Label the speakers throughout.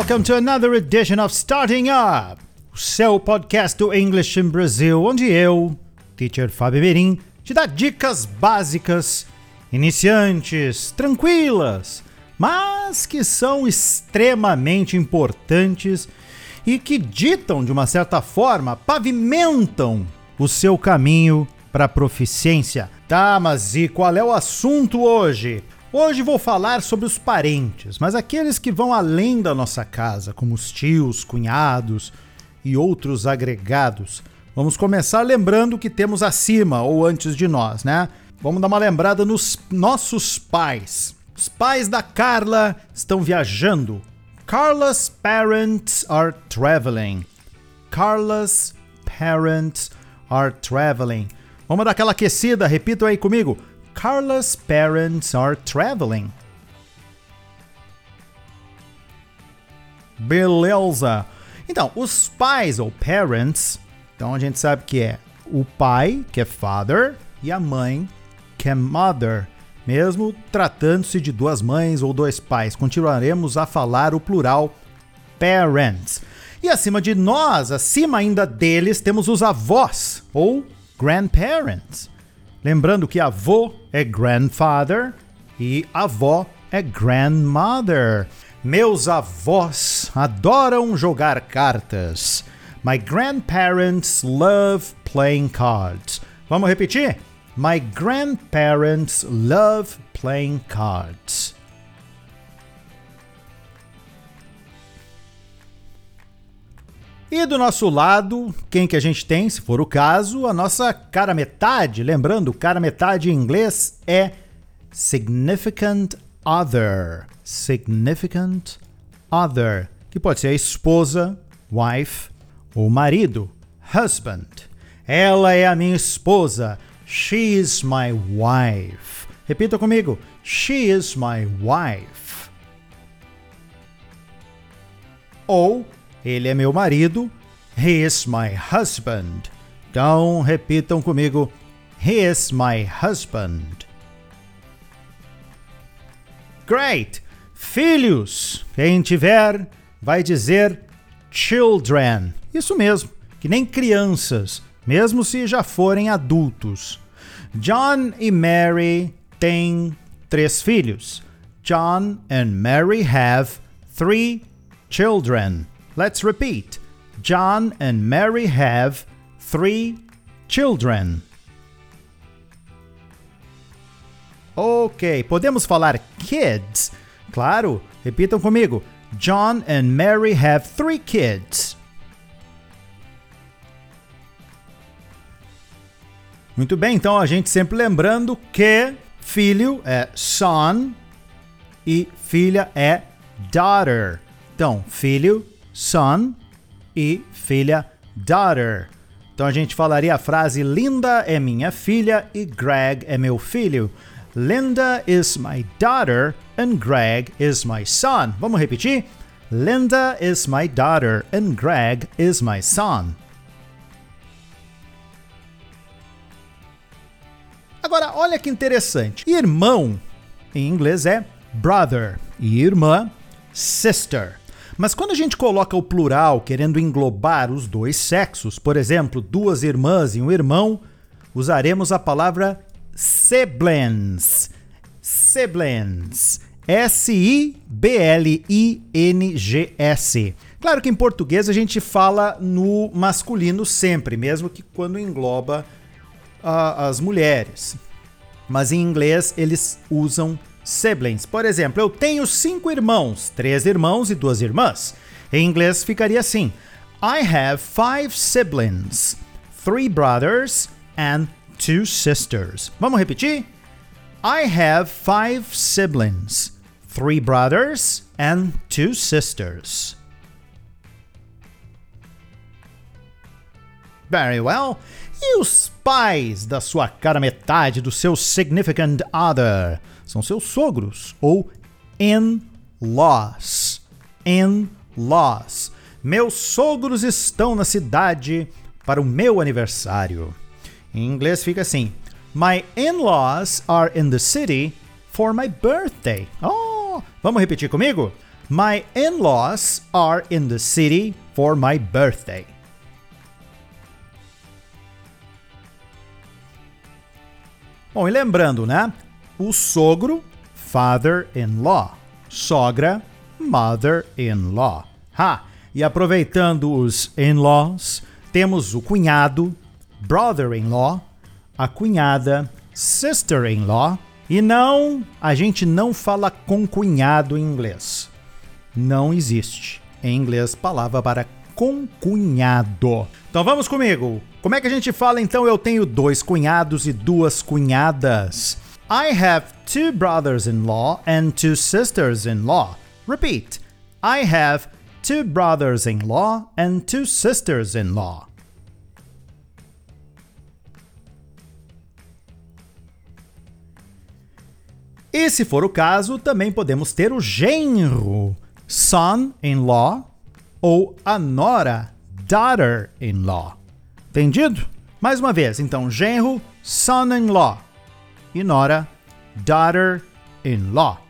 Speaker 1: welcome to another edition of Starting Up, o seu podcast do English in Brazil, onde eu, teacher Fábio Merim, te dá dicas básicas, iniciantes, tranquilas, mas que são extremamente importantes e que ditam, de uma certa forma, pavimentam o seu caminho para a proficiência. Tá, mas e qual é o assunto hoje? Hoje vou falar sobre os parentes, mas aqueles que vão além da nossa casa, como os tios, cunhados e outros agregados. Vamos começar lembrando que temos acima ou antes de nós, né? Vamos dar uma lembrada nos nossos pais. Os pais da Carla estão viajando. Carla's parents are traveling. Carla's parents are traveling. Vamos dar aquela aquecida, repita aí comigo. Carla's parents are traveling. Beleza. Então, os pais ou parents, então a gente sabe que é o pai, que é father, e a mãe, que é mother. Mesmo tratando-se de duas mães ou dois pais, continuaremos a falar o plural parents. E acima de nós, acima ainda deles, temos os avós ou grandparents. Lembrando que avô é grandfather e avó é grandmother. Meus avós adoram jogar cartas. My grandparents love playing cards. Vamos repetir? My grandparents love playing cards. E do nosso lado, quem que a gente tem, se for o caso, a nossa cara metade. Lembrando, cara metade em inglês é significant other. Significant other, que pode ser a esposa, wife, ou marido, husband. Ela é a minha esposa. She is my wife. Repita comigo. She is my wife. Ou ele é meu marido. He is my husband. Então, repitam comigo. He is my husband. Great! Filhos. Quem tiver vai dizer children. Isso mesmo, que nem crianças, mesmo se já forem adultos. John e Mary têm três filhos. John and Mary have three children. Let's repeat. John and Mary have three children. Ok, podemos falar kids? Claro, repitam comigo. John and Mary have three kids. Muito bem, então a gente sempre lembrando que filho é son e filha é daughter. Então, filho, son e filha, daughter. Então a gente falaria a frase Linda é minha filha e Greg é meu filho. Linda is my daughter and Greg is my son. Vamos repetir? Linda is my daughter and Greg is my son. Agora, olha que interessante. Irmão em inglês é brother e irmã sister. Mas quando a gente coloca o plural querendo englobar os dois sexos, por exemplo, duas irmãs e um irmão, usaremos a palavra siblings. Siblings. S-I-B-L-I-N-G-S. Claro que em português a gente fala no masculino sempre, mesmo que quando engloba uh, as mulheres. Mas em inglês eles usam siblings. Por exemplo, eu tenho cinco irmãos, três irmãos e duas irmãs. Em inglês ficaria assim: I have five siblings, three brothers and two sisters. Vamos repetir? I have five siblings, three brothers and two sisters. Very well. E os pais da sua cara metade, do seu significant other? São seus sogros ou in-laws. In-laws. Meus sogros estão na cidade para o meu aniversário. Em inglês fica assim: My in-laws are in the city for my birthday. Oh, vamos repetir comigo? My in-laws are in the city for my birthday. Bom, e lembrando, né? O sogro, father-in-law. Sogra, mother-in-law. Ha! E aproveitando os in-laws, temos o cunhado, brother-in-law, a cunhada, sister-in-law, e não, a gente não fala com cunhado em inglês. Não existe em inglês palavra para concunhado. Então vamos comigo. Como é que a gente fala então eu tenho dois cunhados e duas cunhadas? I have two brothers-in-law and two sisters-in-law. Repeat. I have two brothers-in-law and two sisters-in-law. E se for o caso, também podemos ter o genro, son-in-law, ou a nora, daughter-in-law. Entendido? Mais uma vez, então, genro, son-in-law, e nora, daughter-in-law.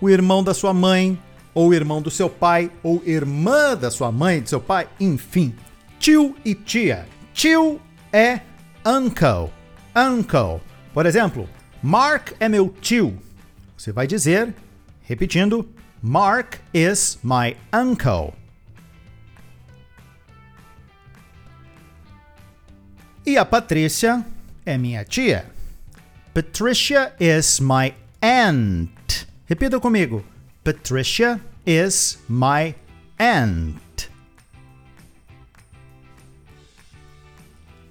Speaker 1: O irmão da sua mãe, ou irmão do seu pai, ou irmã da sua mãe do seu pai, enfim. Tio e tia. Tio é uncle. Uncle. Por exemplo, Mark é meu tio. Você vai dizer, repetindo, Mark is my uncle. E a Patrícia é minha tia. Patricia is my aunt. Repita comigo. Patricia is my aunt.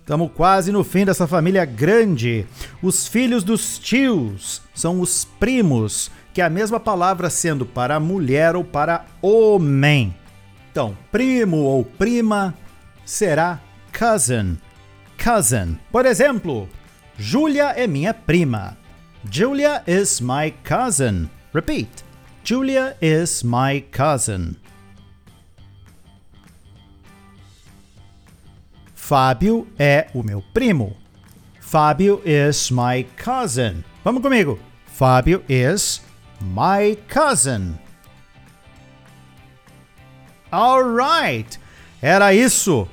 Speaker 1: Estamos quase no fim dessa família grande. Os filhos dos tios são os primos, que é a mesma palavra sendo para mulher ou para homem. Então, primo ou prima será cousin. Cousin. Por exemplo, Julia é minha prima. Julia is my cousin. Repeat. Julia is my cousin. Fábio é o meu primo. Fábio is my cousin. Vamos comigo. Fábio is my cousin. Alright. Era isso.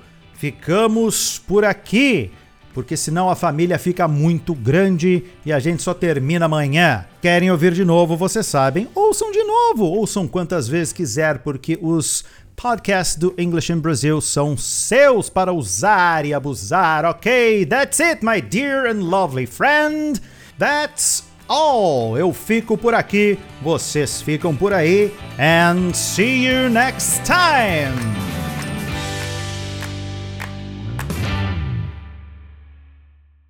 Speaker 1: Ficamos por aqui, porque senão a família fica muito grande e a gente só termina amanhã. Querem ouvir de novo, vocês sabem, ouçam de novo, ouçam quantas vezes quiser, porque os podcasts do English in Brazil são seus para usar e abusar, ok? That's it, my dear and lovely friend. That's all. Eu fico por aqui, vocês ficam por aí, and see you next time.